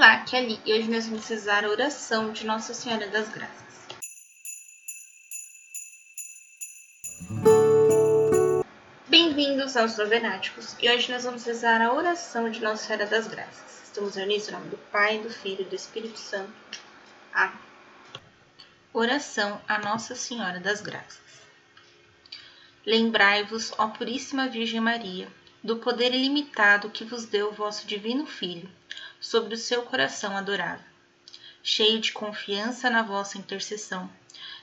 Olá, é Ali e hoje nós vamos rezar a oração de Nossa Senhora das Graças. Bem-vindos aos Novenáticos e hoje nós vamos rezar a oração de Nossa Senhora das Graças. Estamos reunidos em nome do Pai, do Filho e do Espírito Santo. Amém. Oração a Nossa Senhora das Graças. Lembrai-vos, ó Puríssima Virgem Maria, do poder ilimitado que vos deu o vosso Divino Filho sobre o seu coração adorável. Cheio de confiança na vossa intercessão,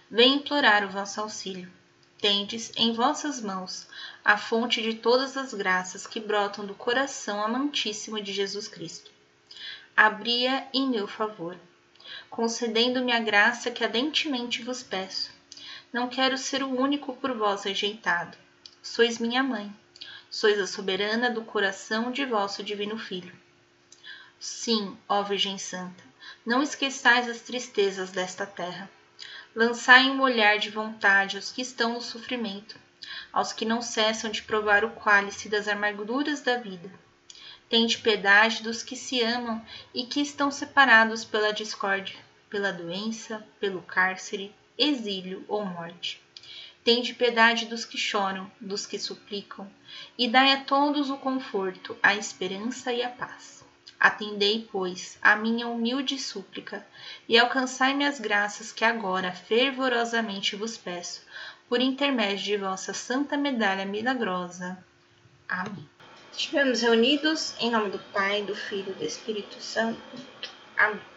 vem implorar o vosso auxílio. Tendes em vossas mãos a fonte de todas as graças que brotam do coração amantíssimo de Jesus Cristo. Abria em meu favor, concedendo-me a graça que ardentemente vos peço. Não quero ser o único por vós rejeitado. Sois minha mãe, sois a soberana do coração de vosso divino Filho Sim, ó Virgem Santa, não esqueçais as tristezas desta terra. Lançai um olhar de vontade aos que estão no sofrimento, aos que não cessam de provar o cálice das amarguras da vida. Tende piedade dos que se amam e que estão separados pela discórdia, pela doença, pelo cárcere, exílio ou morte. Tende piedade dos que choram, dos que suplicam, e dai a todos o conforto, a esperança e a paz. Atendei, pois, a minha humilde súplica e alcançai-me as graças que agora fervorosamente vos peço, por intermédio de vossa santa medalha milagrosa. Amém. Estivemos reunidos em nome do Pai, do Filho e do Espírito Santo. Amém.